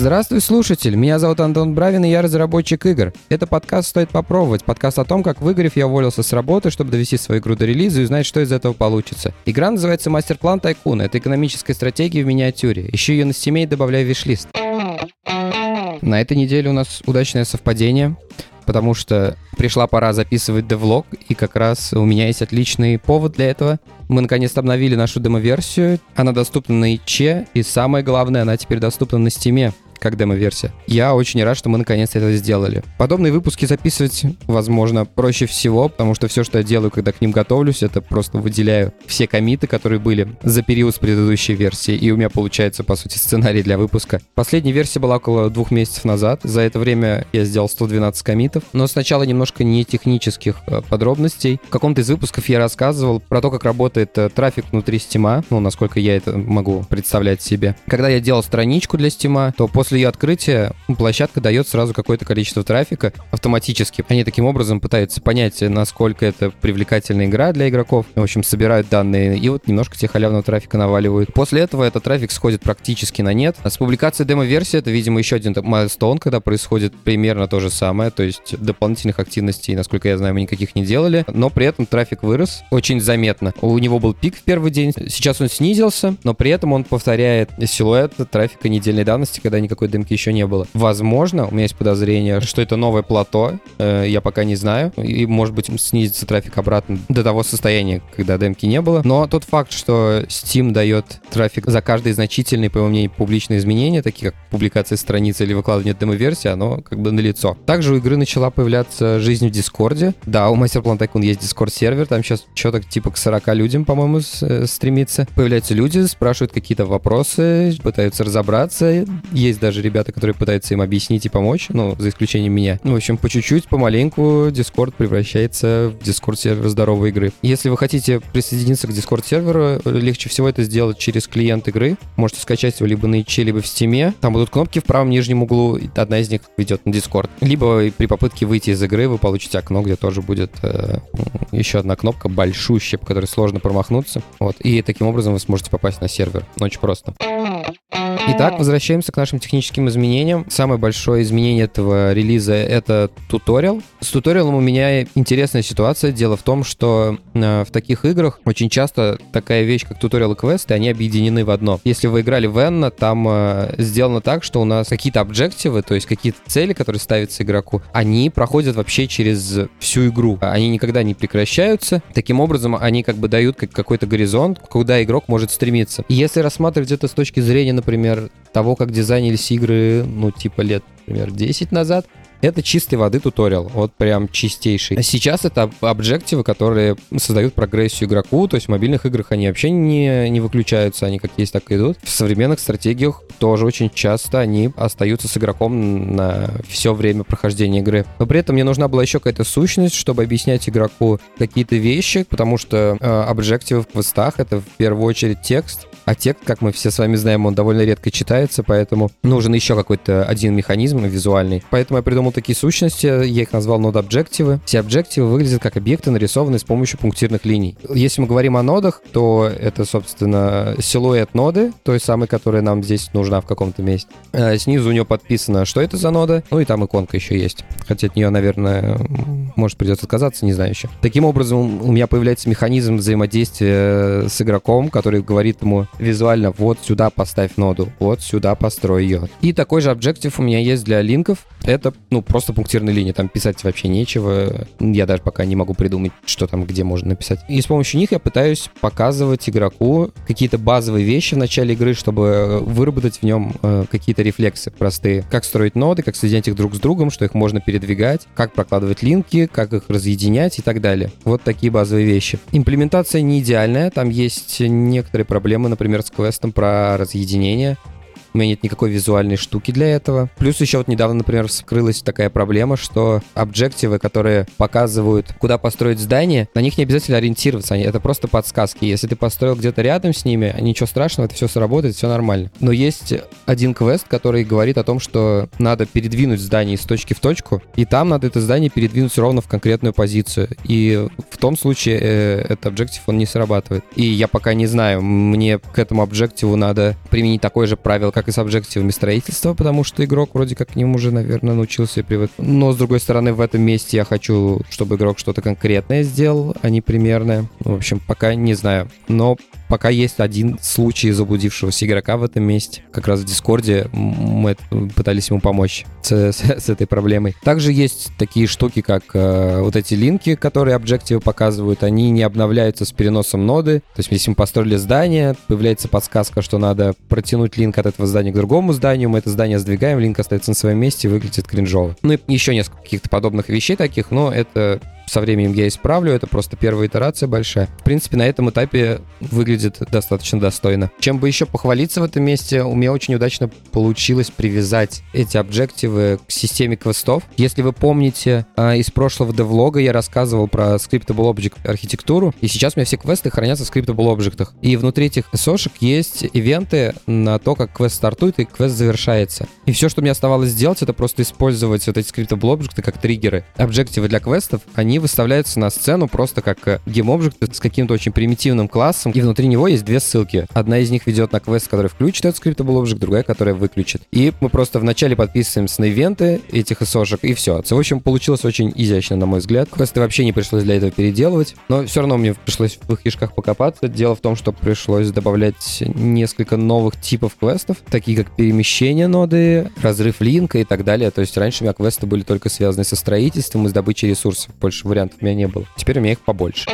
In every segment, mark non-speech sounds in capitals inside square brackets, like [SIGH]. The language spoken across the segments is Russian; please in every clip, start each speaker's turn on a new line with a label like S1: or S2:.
S1: Здравствуй, слушатель! Меня зовут Антон Бравин, и я разработчик игр. Это подкаст «Стоит попробовать», подкаст о том, как выиграв, я уволился с работы, чтобы довести свою игру до релиза и узнать, что из этого получится. Игра называется «Master Plan Tycoon». Это экономическая стратегия в миниатюре. Ищи ее на Steam е и добавляй в wishlist. На этой неделе у нас удачное совпадение потому что пришла пора записывать devlog, и как раз у меня есть отличный повод для этого. Мы наконец-то обновили нашу демо-версию, она доступна на itch, и самое главное, она теперь доступна на Steam е как демо-версия. Я очень рад, что мы наконец это сделали. Подобные выпуски записывать, возможно, проще всего, потому что все, что я делаю, когда к ним готовлюсь, это просто выделяю все комиты, которые были за период с предыдущей версии, и у меня получается, по сути, сценарий для выпуска. Последняя версия была около двух месяцев назад. За это время я сделал 112 комитов, но сначала немножко не технических э, подробностей. В каком-то из выпусков я рассказывал про то, как работает э, трафик внутри Стима, ну, насколько я это могу представлять себе. Когда я делал страничку для Стима, то после после ее открытия площадка дает сразу какое-то количество трафика автоматически. Они таким образом пытаются понять, насколько это привлекательная игра для игроков. В общем, собирают данные и вот немножко тебе халявного трафика наваливают. После этого этот трафик сходит практически на нет. А с публикацией демо-версии это, видимо, еще один майлстоун, когда происходит примерно то же самое. То есть дополнительных активностей, насколько я знаю, мы никаких не делали. Но при этом трафик вырос очень заметно. У него был пик в первый день. Сейчас он снизился, но при этом он повторяет силуэт трафика недельной давности, когда никакой такой демки еще не было. Возможно, у меня есть подозрение, что это новое плато, э, я пока не знаю, и, может быть, снизится трафик обратно до того состояния, когда демки не было. Но тот факт, что Steam дает трафик за каждое значительное, по моему мнению, публичное изменение, такие как публикация страницы или выкладывание демо-версии, оно как бы налицо. Также у игры начала появляться жизнь в Discord е. Да, у Master Plan Tycoon есть Discord-сервер, там сейчас что-то типа к 40 людям, по-моему, э, стремится. Появляются люди, спрашивают какие-то вопросы, пытаются разобраться. Есть даже ребята, которые пытаются им объяснить и помочь, ну, за исключением меня. Ну, в общем, по чуть-чуть, помаленьку Discord превращается в Discord-сервер здоровой игры. Если вы хотите присоединиться к Discord-серверу, легче всего это сделать через клиент игры. Можете скачать его либо на itch, либо в Steam. Там будут кнопки в правом нижнем углу, одна из них ведет на Discord. Либо при попытке выйти из игры вы получите окно, где тоже будет э, еще одна кнопка большущая, по которой сложно промахнуться. Вот. И таким образом вы сможете попасть на сервер. Очень просто. Итак, возвращаемся к нашим техническим изменениям. Самое большое изменение этого релиза — это туториал. С туториалом у меня интересная ситуация. Дело в том, что э, в таких играх очень часто такая вещь, как туториал и квесты, они объединены в одно. Если вы играли в Enna, там э, сделано так, что у нас какие-то объективы, то есть какие-то цели, которые ставятся игроку, они проходят вообще через всю игру. Они никогда не прекращаются. Таким образом, они как бы дают какой-то горизонт, куда игрок может стремиться. И если рассматривать это с точки зрения, например, того, как дизайнились игры, ну, типа лет, например, 10 назад, это чистой воды туториал, вот прям чистейший. А сейчас это объективы, которые создают прогрессию игроку, то есть в мобильных играх они вообще не, не выключаются, они как есть, так и идут. В современных стратегиях тоже очень часто они остаются с игроком на все время прохождения игры. Но при этом мне нужна была еще какая-то сущность, чтобы объяснять игроку какие-то вещи, потому что э, объективы в квестах — это в первую очередь текст, а текст, как мы все с вами знаем, он довольно редко читается, поэтому нужен еще какой-то один механизм визуальный. Поэтому я придумал такие сущности, я их назвал нод объективы. Все объективы выглядят как объекты, нарисованные с помощью пунктирных линий. Если мы говорим о нодах, то это, собственно, силуэт ноды, той самой, которая нам здесь нужна в каком-то месте. А снизу у нее подписано, что это за нода, ну и там иконка еще есть. Хотя от нее, наверное, может придется отказаться, не знаю еще. Таким образом, у меня появляется механизм взаимодействия с игроком, который говорит ему, визуально вот сюда поставь ноду, вот сюда построй ее. И такой же объектив у меня есть для линков. Это, ну, просто пунктирные линии. Там писать вообще нечего. Я даже пока не могу придумать, что там, где можно написать. И с помощью них я пытаюсь показывать игроку какие-то базовые вещи в начале игры, чтобы выработать в нем э, какие-то рефлексы простые. Как строить ноды, как соединять их друг с другом, что их можно передвигать, как прокладывать линки, как их разъединять и так далее. Вот такие базовые вещи. Имплементация не идеальная, там есть некоторые проблемы, например, с квестом про разъединение. Меня нет никакой визуальной штуки для этого. Плюс еще вот недавно, например, вскрылась такая проблема, что объективы, которые показывают, куда построить здание, на них не обязательно ориентироваться. Они, это просто подсказки. Если ты построил где-то рядом с ними, ничего страшного, это все сработает, все нормально. Но есть один квест, который говорит о том, что надо передвинуть здание из точки в точку, и там надо это здание передвинуть ровно в конкретную позицию. И в том случае э, этот объектив, он не срабатывает. И я пока не знаю, мне к этому объективу надо применить такое же правило, как и с объективами строительства, потому что игрок вроде как к ним уже, наверное, научился привык. Но, с другой стороны, в этом месте я хочу, чтобы игрок что-то конкретное сделал, а не примерное. В общем, пока не знаю. Но пока есть один случай заблудившегося игрока в этом месте. Как раз в Дискорде мы пытались ему помочь с, с, с этой проблемой. Также есть такие штуки, как э, вот эти линки, которые объективы показывают, они не обновляются с переносом ноды. То есть, если мы построили здание, появляется подсказка, что надо протянуть линк от этого здания к другому зданию, мы это здание сдвигаем, линк остается на своем месте, выглядит кринжово. Ну и еще несколько каких-то подобных вещей таких, но это со временем я исправлю, это просто первая итерация большая. В принципе, на этом этапе выглядит достаточно достойно. Чем бы еще похвалиться в этом месте, у меня очень удачно получилось привязать эти объективы к системе квестов. Если вы помните, а, из прошлого девлога я рассказывал про Scriptable Object архитектуру, и сейчас у меня все квесты хранятся в Scriptable Object. И внутри этих сошек есть ивенты на то, как квест стартует и квест завершается. И все, что мне оставалось сделать, это просто использовать вот эти Scriptable Object как триггеры. Объективы для квестов, они выставляются на сцену просто как э, гейм-объект с каким-то очень примитивным классом, и внутри него есть две ссылки. Одна из них ведет на квест, который включит этот scriptable object, другая, которая выключит. И мы просто вначале подписываемся на ивенты этих исошек, и все. В общем, получилось очень изящно, на мой взгляд. Квесты вообще не пришлось для этого переделывать, но все равно мне пришлось в их кишках покопаться. Дело в том, что пришлось добавлять несколько новых типов квестов, такие как перемещение ноды, разрыв линка и так далее. То есть раньше у меня квесты были только связаны со строительством и с добычей ресурсов. Больше вариантов у меня не было. Теперь у меня их побольше.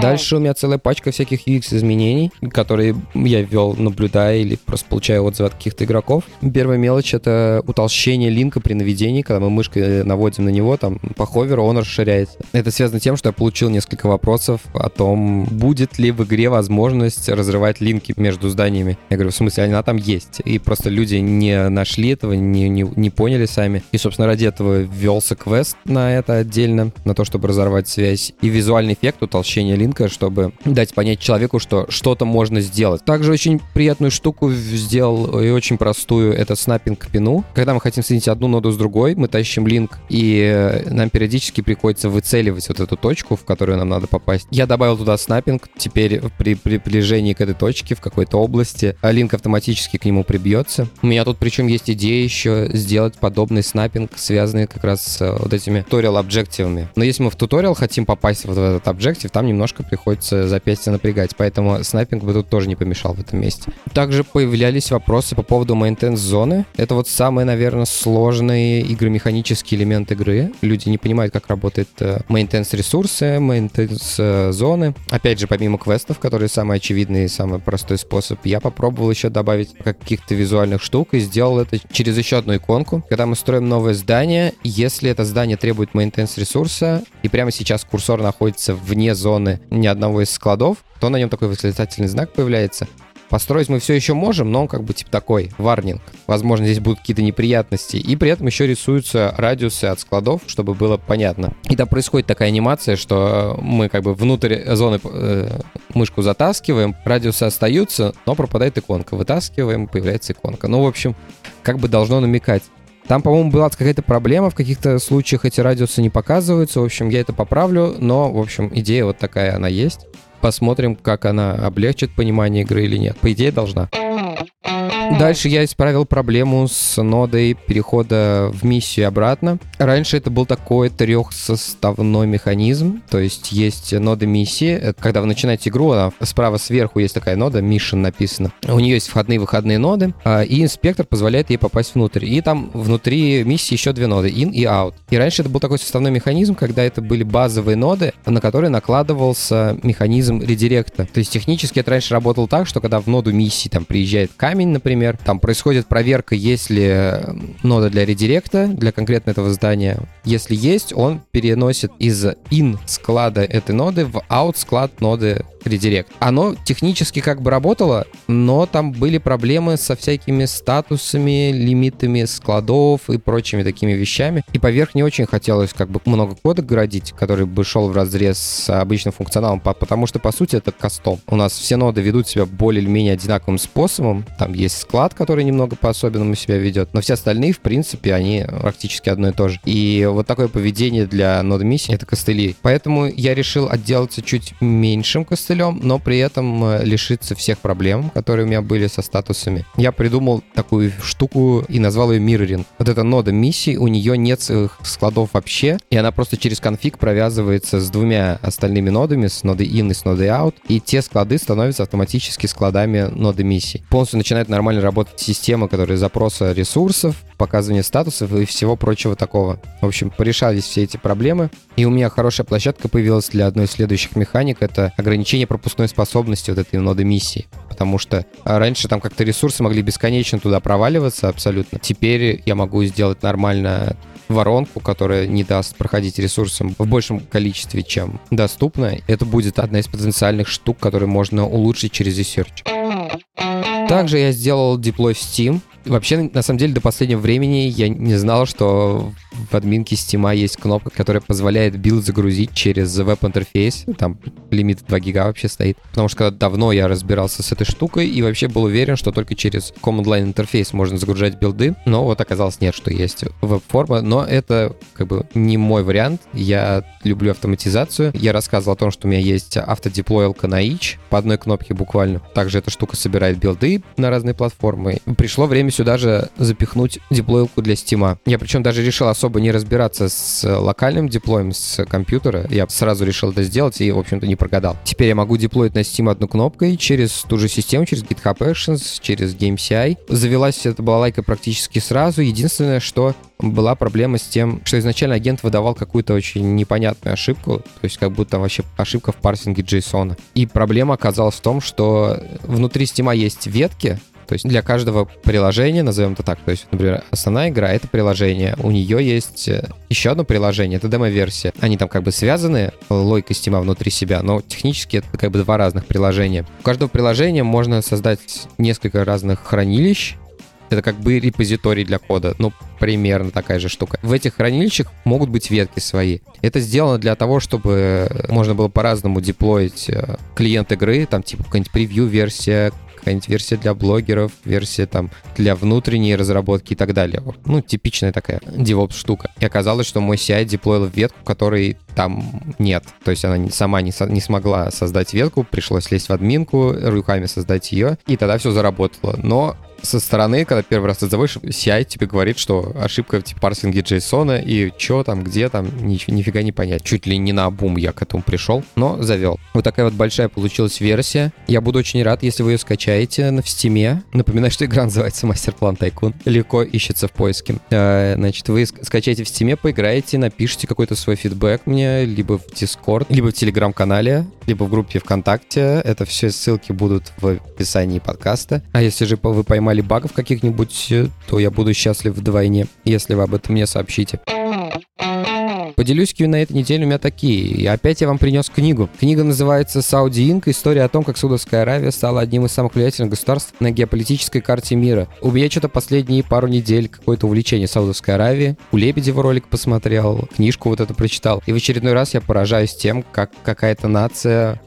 S1: Дальше у меня целая пачка всяких UX-изменений, которые я ввел, наблюдая или просто получая отзывы от каких-то игроков. Первая мелочь — это утолщение линка при наведении, когда мы мышкой наводим на него, там по ховеру он расширяется. Это связано с тем, что я получил несколько вопросов о том, будет ли в игре возможность разрывать линки между зданиями. Я говорю, в смысле, она там есть. И просто люди не нашли этого, не, не, не поняли сами. И, собственно, ради этого ввелся квест на это отдельно, на то, чтобы разорвать связь. И визуальный эффект утолщения линка, чтобы дать понять человеку, что что-то можно сделать. Также очень приятную штуку сделал и очень простую, это снаппинг пину. Когда мы хотим соединить одну ноду с другой, мы тащим линк, и нам периодически приходится выцеливать вот эту точку, в которую нам надо попасть. Я добавил туда снаппинг, теперь при приближении к этой точке в какой-то области а линк автоматически к нему прибьется. У меня тут причем есть идея еще сделать подобный снаппинг, связанный как раз с вот этими туториал объективами. Но если мы в туториал хотим попасть вот в этот объектив, там немножко приходится запястье напрягать, поэтому снайпинг бы тут тоже не помешал в этом месте. Также появлялись вопросы по поводу maintenance зоны. Это вот самые, наверное, сложные игромеханические элемент игры. Люди не понимают, как работает э, maintenance ресурсы, maintenance э. Опять же, помимо квестов, которые самый очевидный и самый простой способ, я попробовал еще добавить каких-то визуальных штук и сделал это через еще одну иконку. Когда мы строим новое здание, если это здание требует maintenance ресурса, и прямо сейчас курсор находится вне зоны ни одного из складов, то на нем такой восклицательный знак появляется. Построить мы все еще можем, но он как бы типа такой, варнинг. Возможно, здесь будут какие-то неприятности. И при этом еще рисуются радиусы от складов, чтобы было понятно. И там происходит такая анимация, что мы как бы внутрь зоны э, мышку затаскиваем, радиусы остаются, но пропадает иконка. Вытаскиваем, появляется иконка. Ну, в общем, как бы должно намекать. Там, по-моему, была какая-то проблема, в каких-то случаях эти радиусы не показываются. В общем, я это поправлю, но, в общем, идея вот такая она есть. Посмотрим, как она облегчит понимание игры или нет. По идее, должна. Дальше я исправил проблему с нодой перехода в миссию обратно. Раньше это был такой трехсоставной механизм, то есть есть нода миссии. Когда вы начинаете игру, справа сверху есть такая нода, mission написано. У нее есть входные выходные ноды, а, и инспектор позволяет ей попасть внутрь. И там внутри миссии еще две ноды, in и out. И раньше это был такой составной механизм, когда это были базовые ноды, на которые накладывался механизм редиректа. То есть технически это раньше работало так, что когда в ноду миссии там приезжает камень, например, например. Там происходит проверка, есть ли э, нода для редиректа, для конкретно этого здания. Если есть, он переносит из in склада этой ноды в out склад ноды редирект. Оно технически как бы работало, но там были проблемы со всякими статусами, лимитами складов и прочими такими вещами. И поверх не очень хотелось как бы много кода городить, который бы шел в разрез с обычным функционалом, потому что, по сути, это кастом. У нас все ноды ведут себя более или менее одинаковым способом. Там есть склад, который немного по-особенному себя ведет, но все остальные, в принципе, они практически одно и то же. И вот вот такое поведение для ноды миссии — это костыли. Поэтому я решил отделаться чуть меньшим костылем, но при этом э, лишиться всех проблем, которые у меня были со статусами. Я придумал такую штуку и назвал ее Mirroring. Вот эта нода миссии, у нее нет своих складов вообще, и она просто через конфиг провязывается с двумя остальными нодами, с нодой in и с нодой out, и те склады становятся автоматически складами ноды миссии. Полностью начинает нормально работать система, которая запроса ресурсов, показывания статусов и всего прочего такого. В общем, порешались все эти проблемы. И у меня хорошая площадка появилась для одной из следующих механик. Это ограничение пропускной способности вот этой ноды миссии. Потому что раньше там как-то ресурсы могли бесконечно туда проваливаться абсолютно. Теперь я могу сделать нормально воронку, которая не даст проходить ресурсам в большем количестве, чем доступно. Это будет одна из потенциальных штук, которые можно улучшить через research. Также я сделал деплой в Steam. Вообще, на самом деле, до последнего времени я не знал, что в админке Steam есть кнопка, которая позволяет билд загрузить через веб-интерфейс. Там лимит 2 гига вообще стоит. Потому что давно я разбирался с этой штукой и вообще был уверен, что только через command line интерфейс можно загружать билды. Но вот оказалось нет, что есть веб-форма. Но это как бы не мой вариант. Я люблю автоматизацию. Я рассказывал о том, что у меня есть автодеплоилка на itch по одной кнопке буквально. Также эта штука собирает билды на разные платформы. Пришло время сюда же запихнуть деплоилку для Steam. Я причем даже решил особо не разбираться с локальным деплоем с компьютера. Я сразу решил это сделать и, в общем-то, не прогадал. Теперь я могу деплоить на Steam одной кнопкой через ту же систему, через GitHub Actions, через GameCI. Завелась эта балалайка практически сразу. Единственное, что была проблема с тем, что изначально агент выдавал какую-то очень непонятную ошибку, то есть как будто вообще ошибка в парсинге JSON. И проблема оказалась в том, что внутри Steam есть ветки, то есть для каждого приложения, назовем это так, то есть, например, основная игра — это приложение, у нее есть э, еще одно приложение, это демо-версия. Они там как бы связаны логикой Steam внутри себя, но технически это как бы два разных приложения. У каждого приложения можно создать несколько разных хранилищ, это как бы репозиторий для кода, ну, примерно такая же штука. В этих хранилищах могут быть ветки свои. Это сделано для того, чтобы можно было по-разному деплоить э, клиент игры, там типа какая-нибудь превью-версия, какая-нибудь версия для блогеров, версия там для внутренней разработки и так далее. Ну, типичная такая DevOps штука. И оказалось, что мой CI деплоил ветку, которой там нет. То есть она сама не, не смогла создать ветку, пришлось лезть в админку, руками создать ее, и тогда все заработало. Но со стороны, когда первый раз ты заводишь, CI тебе говорит, что ошибка в типа, парсинге JSON, и что там, где там, ни, нифига не понять. Чуть ли не на бум я к этому пришел, но завел. Вот такая вот большая получилась версия. Я буду очень рад, если вы ее скачаете в Steam. Напоминаю, что игра [LAUGHS] называется Мастер-план Тайкун. Легко ищется в поиске. Э, значит, вы скачаете в Steam, поиграете, напишите какой-то свой фидбэк мне, либо в Discord, либо в Телеграм-канале, либо в группе ВКонтакте. Это все ссылки будут в описании подкаста. А если же вы поймали поймали багов каких-нибудь, э, то я буду счастлив вдвойне, если вы об этом мне сообщите. Поделюсь на этой неделе у меня такие. И опять я вам принес книгу. Книга называется «Сауди Инк. История о том, как Саудовская Аравия стала одним из самых влиятельных государств на геополитической карте мира». У меня что-то последние пару недель какое-то увлечение Саудовской Аравии. У Лебедева ролик посмотрел, книжку вот эту прочитал. И в очередной раз я поражаюсь тем, как какая-то нация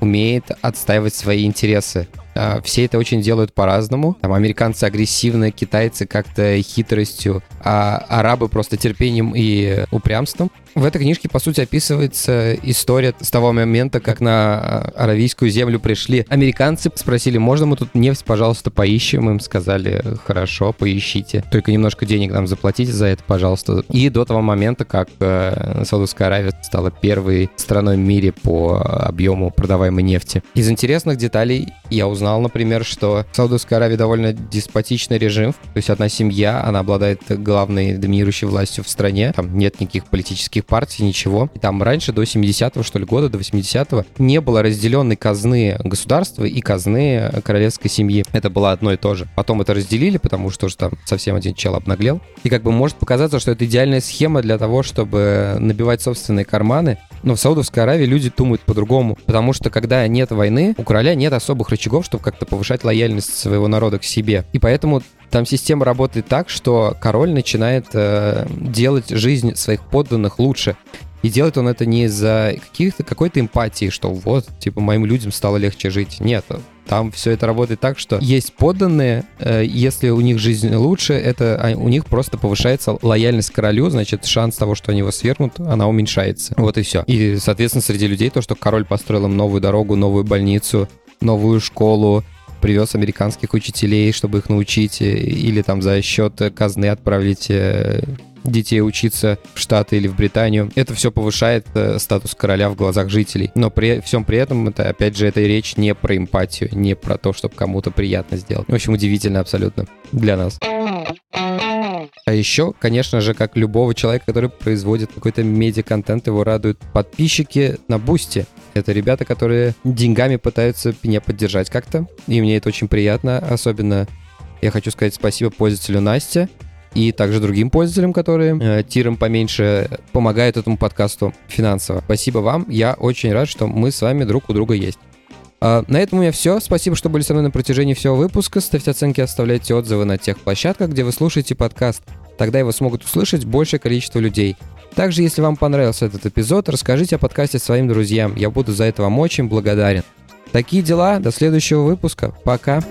S1: умеет отстаивать свои интересы. А, все это очень делают по-разному. Там американцы агрессивно, китайцы как-то хитростью, а арабы просто терпением и упрямством. В этой книжке, по сути, описывается история с того момента, как на а, аравийскую землю пришли американцы, спросили, можно мы тут нефть, пожалуйста, поищем? Им сказали, хорошо, поищите. Только немножко денег нам заплатите за это, пожалуйста. И до того момента, как э, Саудовская Аравия стала первой страной в мире по объему продаваемой нефти. Из интересных деталей я узнал, например, что в Саудовской Аравии довольно деспотичный режим. То есть одна семья, она обладает главной доминирующей властью в стране. Там нет никаких политических партий, ничего. И там раньше, до 70-го, что ли, года, до 80-го, не было разделенной казны государства и казны королевской семьи. Это было одно и то же. Потом это разделили, потому что уже там совсем один чел обнаглел. И как бы может показаться, что это идеальная схема для того, чтобы набивать собственные карманы. Но в Саудовской Аравии люди думают по-другому. Потому что когда нет войны, у короля нет особых рычагов, чтобы как-то повышать лояльность своего народа к себе. И поэтому там система работает так, что король начинает э, делать жизнь своих подданных лучше. И делает он это не из-за каких-то какой-то эмпатии, что вот, типа, моим людям стало легче жить. Нет, Там все это работает так, что есть подданные, э, если у них жизнь лучше, это а, у них просто повышается лояльность к королю, значит, шанс того, что они его свергнут, она уменьшается. Вот и все. И, соответственно, среди людей то, что король построил им новую дорогу, новую больницу, новую школу, привез американских учителей, чтобы их научить, э, или там за счет казны отправить э, детей учиться в Штаты или в Британию. Это все повышает э, статус короля в глазах жителей. Но при всем при этом, это, опять же, это речь не про эмпатию, не про то, чтобы кому-то приятно сделать. В общем, удивительно абсолютно для нас. А еще, конечно же, как любого человека, который производит какой-то медиа-контент, его радуют подписчики на Бусти. Это ребята, которые деньгами пытаются меня поддержать как-то. И мне это очень приятно. Особенно я хочу сказать спасибо пользователю Насте, и также другим пользователям, которые э, тиром поменьше помогают этому подкасту финансово. Спасибо вам. Я очень рад, что мы с вами друг у друга есть. А, на этом у меня все. Спасибо, что были со мной на протяжении всего выпуска. Ставьте оценки, оставляйте отзывы на тех площадках, где вы слушаете подкаст. Тогда его смогут услышать большее количество людей. Также, если вам понравился этот эпизод, расскажите о подкасте своим друзьям. Я буду за это вам очень благодарен. Такие дела. До следующего выпуска. Пока.